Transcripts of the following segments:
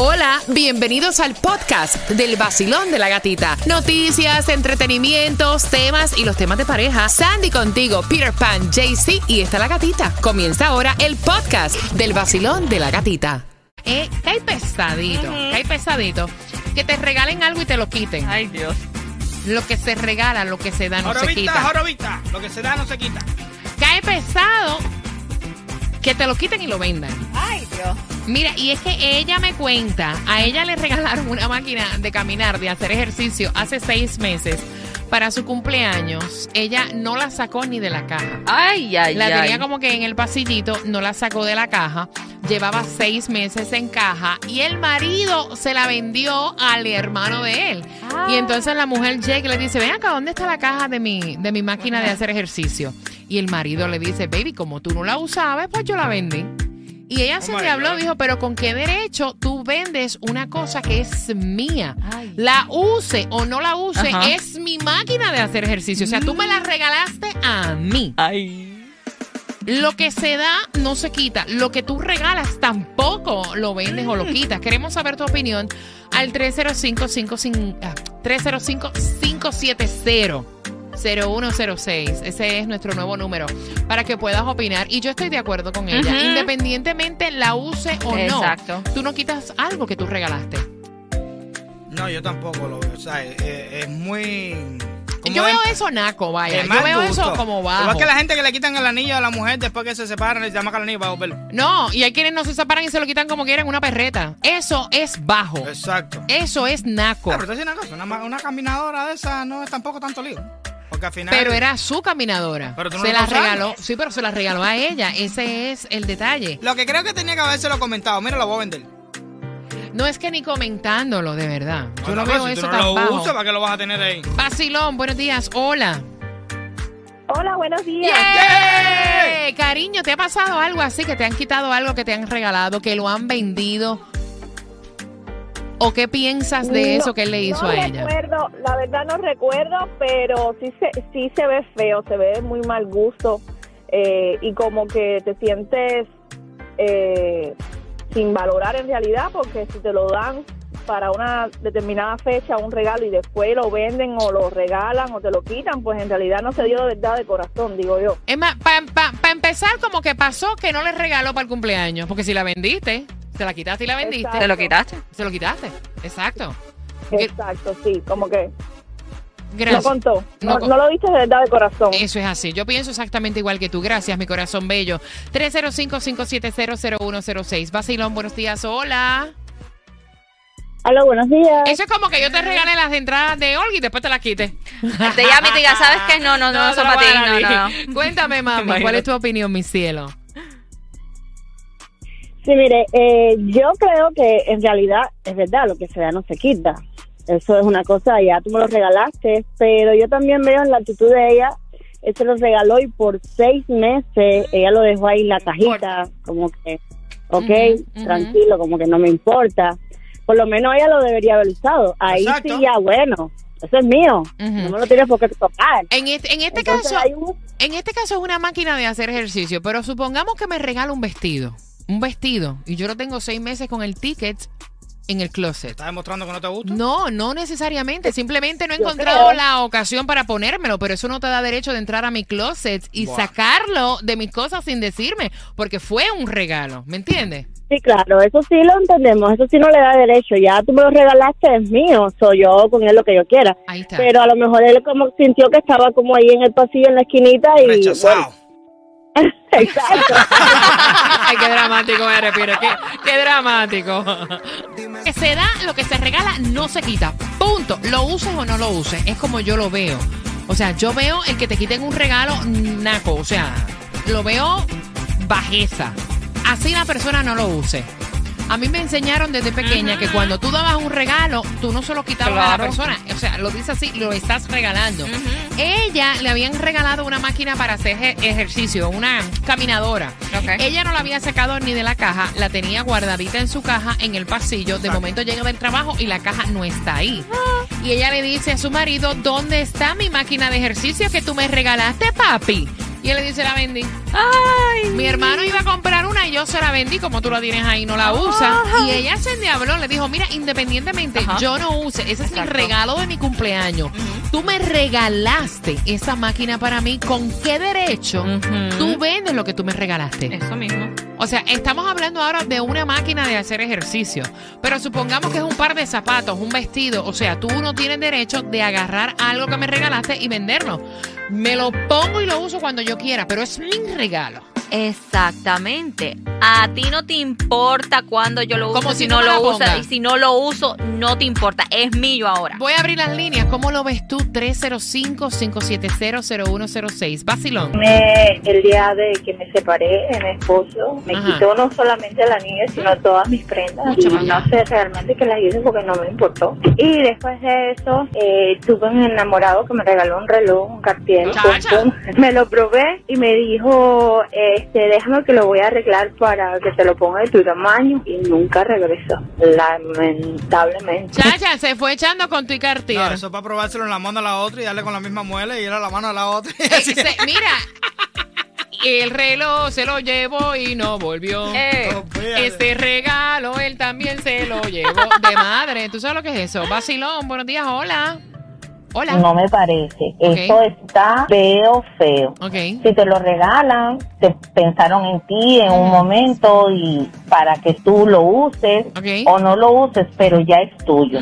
Hola, bienvenidos al podcast del vacilón de la gatita. Noticias, entretenimientos, temas y los temas de pareja. Sandy contigo, Peter Pan, JC y está la gatita. Comienza ahora el podcast del vacilón de la gatita. Eh, cae pesadito, cae pesadito. Que te regalen algo y te lo quiten. Ay, Dios. Lo que se regala, lo que se da, no se Jorobita, quita. jorobita. Lo que se da no se quita. Cae pesado que te lo quiten y lo vendan. Ay, Dios. Mira, y es que ella me cuenta, a ella le regalaron una máquina de caminar, de hacer ejercicio hace seis meses para su cumpleaños. Ella no la sacó ni de la caja. Ay, ay, La ay. tenía como que en el pasillito, no la sacó de la caja. Llevaba seis meses en caja y el marido se la vendió al hermano de él. Ah. Y entonces la mujer llega y le dice, ven acá, ¿dónde está la caja de mi, de mi máquina de hacer ejercicio? Y el marido le dice, baby, como tú no la usabas, pues yo la vendí. Y ella se Oh le habló, dijo, pero ¿con qué derecho tú vendes una cosa que es mía? Ay. La use o no la use, Ajá. es mi máquina de hacer ejercicio. O sea, tú me la regalaste a mí. Ay. Lo que se da no se quita. Lo que tú regalas tampoco lo vendes o lo quitas. Queremos saber tu opinión al 305-570-0106. Ese es nuestro nuevo número para que puedas opinar. Y yo estoy de acuerdo con ella. Independientemente la use o Exacto. no, tú no quitas algo que tú regalaste. No, yo tampoco lo veo. O sea, es, es muy. Yo veo eso naco, vaya. Yo veo gusto. eso como bajo. Igual que la gente que le quitan el anillo a la mujer después que se separan, le llaman al anillo para volverlo. No, y hay quienes no se separan y se lo quitan como quieren una perreta. Eso es bajo. Exacto. Eso es naco. Ah, pero te una cosa, una caminadora de esa no es tampoco tanto lío. Porque al final. Pero era su caminadora. Pero tú no se la regaló. Sí, pero se la regaló a ella. Ese es el detalle. Lo que creo que tenía que habérselo comentado. Mira, lo voy a vender. No es que ni comentándolo, de verdad. Yo no, veo si eso tú no tan lo bajo. usas, ¿para qué lo vas a tener ahí? Vacilón, buenos días. Hola. Hola, buenos días. ¡Yay! Cariño, ¿te ha pasado algo así? Que te han quitado algo que te han regalado, que lo han vendido. ¿O qué piensas de No, eso que él le hizo no a ella? recuerdo, la verdad no recuerdo, pero sí se, sí se ve feo, se ve muy mal gusto eh, y como que te sientes eh, sin valorar en realidad porque si te lo dan para una determinada fecha, un regalo y después lo venden o lo regalan o te lo quitan, pues en realidad no se dio de verdad de corazón, digo yo. Es más, para empezar, como que pasó que no le regaló para el cumpleaños. Porque si la vendiste, se la quitaste y la vendiste. Exacto. ¿Te lo quitaste? Se lo quitaste. Exacto. ¿Qué- Exacto, sí, como que Gracias. no contó, No no, con- no lo viste de verdad de corazón. Eso es así. Yo pienso exactamente igual que tú. Gracias, mi corazón bello. 305-570-0106. Vacilón, buenos días. Hola. Hola, buenos días. Eso es como que yo te regale las entradas de Olga y después te las quite. Te llama y te diga, ¿sabes qué? No, no, no, no, son para ti. No, no. Cuéntame, mami. ¿cuál es tu opinión, mi cielo? Sí, mire, eh, yo creo que en realidad es verdad, lo que se da no se quita. Eso es una cosa, ya tú me lo regalaste, pero yo también veo en la actitud de ella, él se lo regaló y por seis meses ella lo dejó ahí en la cajita, como que, ok, tranquilo, como que no me importa. Por lo menos ella lo debería haber usado. Ahí Exacto. sí, ya bueno, eso es mío, no me lo tienes por qué tocar. En este, en este Entonces, caso, un- en este caso es una máquina de hacer ejercicio, pero supongamos que me regala un vestido. Un vestido. Y yo lo tengo seis meses con el ticket en el closet. ¿Estás demostrando que no te gusta? No, no necesariamente. Simplemente no he Yo encontrado creo. la ocasión para ponérmelo, pero eso no te da derecho de entrar a mi closet y Buah. sacarlo de mis cosas sin decirme, porque fue un regalo, ¿me entiendes? Sí, claro, eso sí lo entendemos, eso sí no le da derecho, ya tú me lo regalaste, es mío, soy yo con él lo que yo quiera. Ahí está. Pero a lo mejor él como sintió que estaba como ahí en el pasillo en la esquinita y Rechazado. bueno, exacto. Ay, qué dramático eres, Pire. Qué, qué dramático. Que se da, lo que se regala no se quita. Punto. Lo uses o no lo uses. Es como yo lo veo. O sea, yo veo el que te quiten un regalo naco. O sea, lo veo bajeza. Así la persona no lo use. A mí me enseñaron desde pequeña que cuando tú dabas un regalo, tú no se lo quitabas a la persona. O sea, lo dice así, lo estás regalando. Ella le habían regalado una máquina para hacer eje- ejercicio, una caminadora. Ella no la había sacado ni de la caja, la tenía guardadita en su caja en el pasillo. De momento llega del trabajo y la caja no está ahí. Y ella le dice a su marido, ¿dónde está mi máquina de ejercicio que tú me regalaste, papi? Y él le dice, la vendí. Ay. Mi hermano iba a comprar una y yo se la vendí, como tú la tienes ahí, no la usa. Y ella se endiabló, le dijo, mira, independientemente, Ajá. yo no use, ese es mi regalo de mi cumpleaños. Tú me regalaste esa máquina para mí, ¿con qué derecho Ujú. tú vendes lo que tú me regalaste? Eso mismo. O sea, estamos hablando ahora de una máquina de hacer ejercicio, pero supongamos que es un par de zapatos, un vestido, o sea, tú no tienes derecho de agarrar algo que me regalaste y venderlo. Me lo pongo y lo uso cuando yo quiera, pero es mi regalo. Exactamente. A ti no te importa cuando yo lo uso, Como si, si no lo usas. Y si no lo uso, no te importa. Es mío ahora. Voy a abrir las líneas. ¿Cómo lo ves tú? 305-570-0106. Vacilón. Me- el día de que me separé de mi esposo, me Ajá. quitó no solamente la niña, sino todas mis prendas. Mucho y más. no sé realmente que las hice porque no me importó. Y después de eso, eh, tuve un enamorado que me regaló un reloj, un Cartier. Me lo probé y me dijo, este, déjame que lo voy a arreglar para que te lo ponga de tu tamaño. Y nunca regresó, lamentablemente. Chacha, se fue echando con tu y No, eso es para probárselo en la mano a la otra y darle con la misma muela y ir a la mano a la otra. y Eh, así. se- mira, el reloj se lo llevó y no volvió. Eh. Este regalo él también se lo llevó de madre. ¿Tú sabes lo que es eso? Vacilón, buenos días, hola. Hola. No me parece. Ok. Eso está feo, feo. Ok. Si te lo regalan, te pensaron en ti en un momento y para que tú lo uses Ok. o no lo uses, pero ya es tuyo.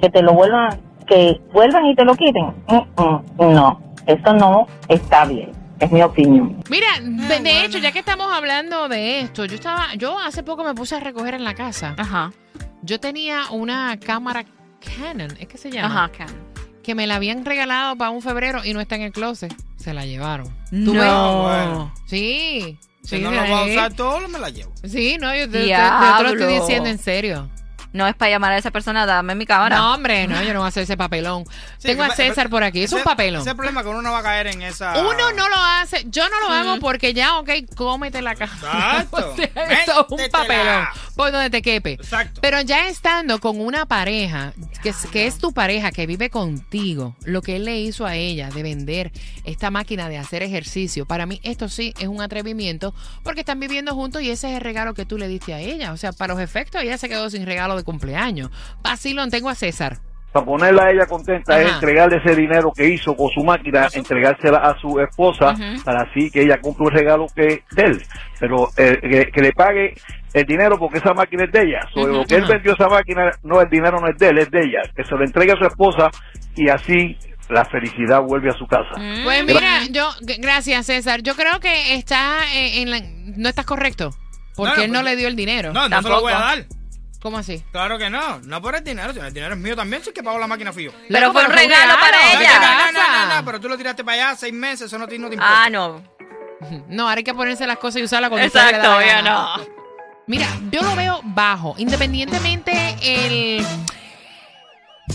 Que te lo vuelvan, que vuelvan y te lo quiten. Mm, mm, no, eso no está bien. Es mi opinión. Mira, de, de bueno. hecho, ya que estamos hablando de esto, yo estaba, yo hace poco me puse a recoger en la casa. Ajá. Yo tenía una cámara Canon, ¿es que se llama? Ajá, Cam. Que me la habían regalado para un febrero y no está en el closet. Se la llevaron. No. ves? bueno. Sí. Si sí, no lo voy a usar todo, me la llevo. Sí, no, yo te, te- te- te lo estoy diciendo en serio. No es para llamar a esa persona, dame mi cámara. No, hombre, no, yo no voy a hacer ese papelón. Sí, Tengo a César por aquí, es un papelón. Ese es el problema que uno no va a caer en esa. Uno no lo hace, yo no lo hago porque ya, ok, cómete la cara. Exacto. O sea, eso es un papelón. Por donde te quepe. Exacto. Pero ya estando con una pareja, que es, que es tu pareja, que vive contigo, lo que él le hizo a ella de vender esta máquina de hacer ejercicio, para mí esto sí es un atrevimiento porque están viviendo juntos y ese es el regalo que tú le diste a ella. O sea, para los efectos, ella se quedó sin regalo de cumpleaños. Vacilón, tengo a César. para ponerla a ella contenta Ajá. es entregarle ese dinero que hizo con su máquina, entregársela a su esposa para así que ella cumpla un regalo que de él, pero eh, que, que le pague el dinero porque esa máquina es de ella. Sobre lo que él vendió esa máquina, no, el dinero no es de él, es de ella. Que se lo entregue a su esposa y así la felicidad vuelve a su casa. Mm. Pues mira, yo, gracias César, yo creo que está eh, en la, no estás correcto, porque No, no, él no pues, le dio el dinero. No, no se lo voy a dar. ¿Cómo así? Claro que no. No por el dinero. si El dinero es mío también. Sí que pago la máquina fui yo. Pero Loco, fue un regalo para No, ella. no, no, no, no, no, pero tú lo tiraste para allá seis meses. Eso no te, no te importa. Ah, no. No, ahora hay que ponerse las cosas y usarlas cuando Exacto, ya no. Mira, yo lo veo bajo, independientemente el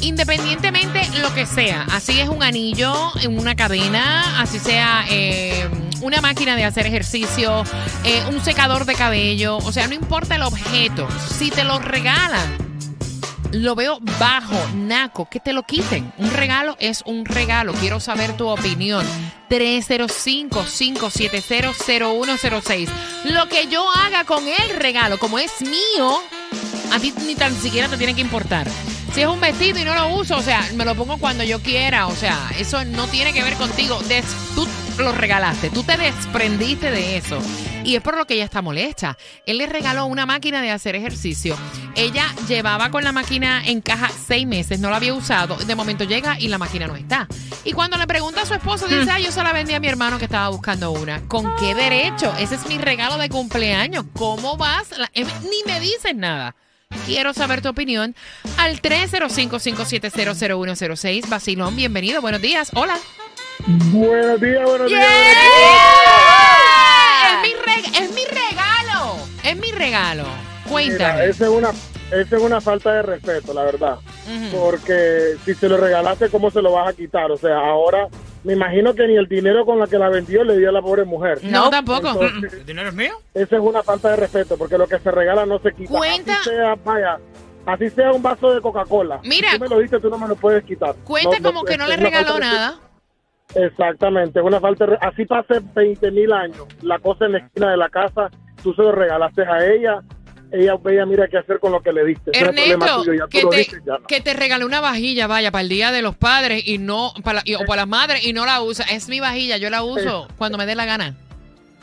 independientemente lo que sea, así es un anillo, en una cadena, así sea eh, una máquina de hacer ejercicio, eh, un secador de cabello, o sea, no importa el objeto, si te lo regalan, lo veo bajo, naco, que te lo quiten. Un regalo es un regalo. Quiero saber tu opinión. 305-570-0106. Lo que yo haga con el regalo, como es mío, a ti ni tan siquiera te tiene que importar. Si es un vestido y no lo uso, o sea, me lo pongo cuando yo quiera, o sea, eso no tiene que ver contigo. Des- tú lo regalaste, tú te desprendiste de eso. Y es por lo que ella está molesta. Él le regaló una máquina de hacer ejercicio. Ella llevaba con la máquina en caja seis meses, no la había usado. De momento llega y la máquina no está. Y cuando le pregunta a su esposo, dice, ah, yo se la vendí a mi hermano que estaba buscando una. ¿Con qué derecho? Ese es mi regalo de cumpleaños. ¿Cómo vas? Em, ni me dices nada. Quiero saber tu opinión al 305-570-0106. Basilón, bienvenido. Buenos días. Hola. Buenos días, buenos días. Es mi, es mi regalo. Es mi regalo. Cuéntame. Esa es una, esa es una falta de respeto, la verdad. Porque si se lo regalaste, ¿cómo se lo vas a quitar? O sea, ahora me imagino que ni el dinero con la que la vendió le dio a la pobre mujer. No, tampoco. Entonces, ¿El dinero es mío? esa es una falta de respeto, porque lo que se regala no se quita. Cuenta- Así sea, vaya, así sea un vaso de Coca-Cola. Mira. Si tú me lo diste, tú no me lo puedes quitar. Cuenta No, como que no le regaló nada. Exactamente, es una falta. de re- Así pasé 20 mil años. La cosa en la esquina de la casa, tú se lo regalaste a ella. Ella, ella mira qué hacer con lo que le diste. Ernesto, tuyo, ya que lo te, dices, ya. que te regalé una vajilla, vaya, para el día de los padres y no, para, y- o para las madres y no la usa. Es mi vajilla, yo la uso cuando me dé la gana.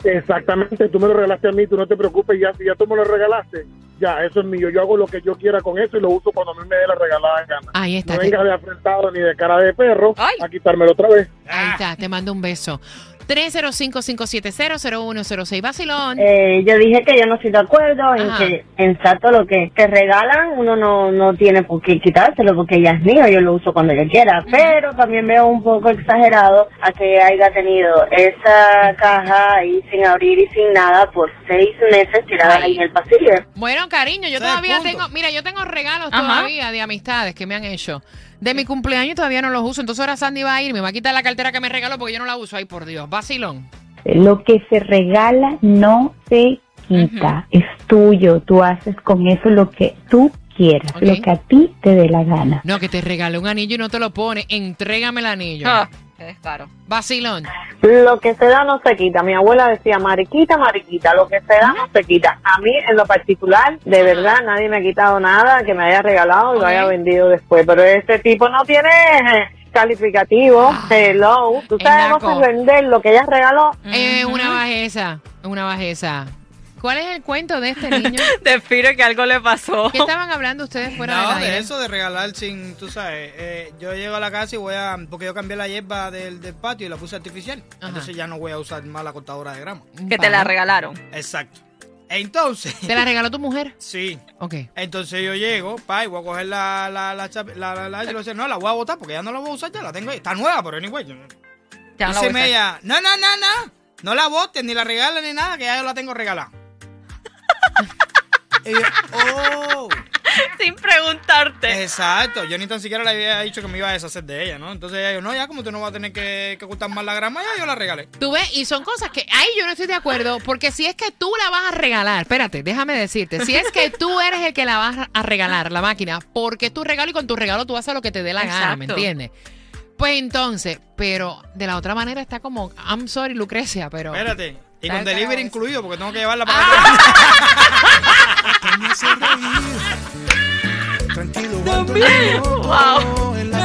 Exactamente, tú me lo regalaste a mí, tú no te preocupes, ya si ya tú me lo regalaste, ya, eso es mío. Yo hago lo que yo quiera con eso y lo uso cuando a mí me dé la regalada gana. Ahí está. No vengas de afrentado ni de cara de perro Ay. a quitármelo otra vez. ahí está, te mando un beso. 305-570-0106. Vacilón. Eh, yo dije que yo no estoy de acuerdo en que exacto lo que te regalan uno no, no tiene por qué quitárselo porque ya es mío, yo lo uso cuando yo quiera, pero también veo un poco exagerado a que haya tenido esa caja ahí sin abrir y sin nada por seis meses tirada Ay. ahí en el pasillo. Bueno, cariño, yo todavía punto. tengo, mira, yo tengo regalos Ajá. todavía de amistades que me han hecho. De mi cumpleaños todavía no los uso, entonces ahora Sandy va a ir, me va a quitar la cartera que me regaló porque yo no la uso. Ay, por Dios, vacilón. Lo que se regala no se quita, es tuyo. Tú haces con eso lo que tú quieras, lo que a ti te dé la gana. No, que te regalé un anillo y no te lo pone. Entrégame el anillo. Ah, qué descaro. Vacilón. Lo que se da no se quita. Mi abuela decía, mariquita, mariquita, lo que se da no se quita. A mí, en lo particular, de verdad, nadie me ha quitado nada que me haya regalado y lo haya vendido después. Pero este tipo no tiene eh, calificativo. Hello. Tú es sabes no vender lo que ella regaló. Es una bajeza, una bajeza. ¿Cuál es el cuento de este niño? Te firo que algo le pasó. ¿Qué estaban hablando ustedes fuera No, de aire? eso, de regalar sin, tú sabes, eh, yo llego a la casa y voy a, porque yo cambié la hierba del, del patio y la puse artificial, Ajá. entonces ya no voy a usar más la cortadora de grama. Que te la regalaron. Exacto. Entonces, ¿Te la regaló tu mujer? sí, Ok. entonces yo llego, pa, y voy a coger la, la, la, la, la, la- y le voy a decir, no, la voy a botar porque ya no la voy a usar, ya la tengo ahí, está nueva, pero anyway. yo- Ya no la Dice voy a usar. ella, no, no, no, no, no la botes, ni la regales, ni nada, que ya yo la tengo regalada. Y yo, oh. Sin preguntarte. Exacto, yo ni tan siquiera le había dicho que me iba a deshacer de ella, ¿no? Entonces ella dijo, no, ya como tú no vas a tener que, que ocultar más la grama, ya yo la regalé. Tú ves, y son cosas que ahí yo no estoy de acuerdo, porque si es que tú la vas a regalar, espérate, déjame decirte, si es que tú eres el que la vas a regalar, la máquina, porque es tu regalo y con tu regalo tú haces lo que te dé la gana, ¿me entiendes? Pues entonces, pero de la otra manera está como, I'm sorry, Lucrecia, pero... Espérate, y con el delivery incluido, porque tengo que llevarla para acá. Tranquilo, Wow. en la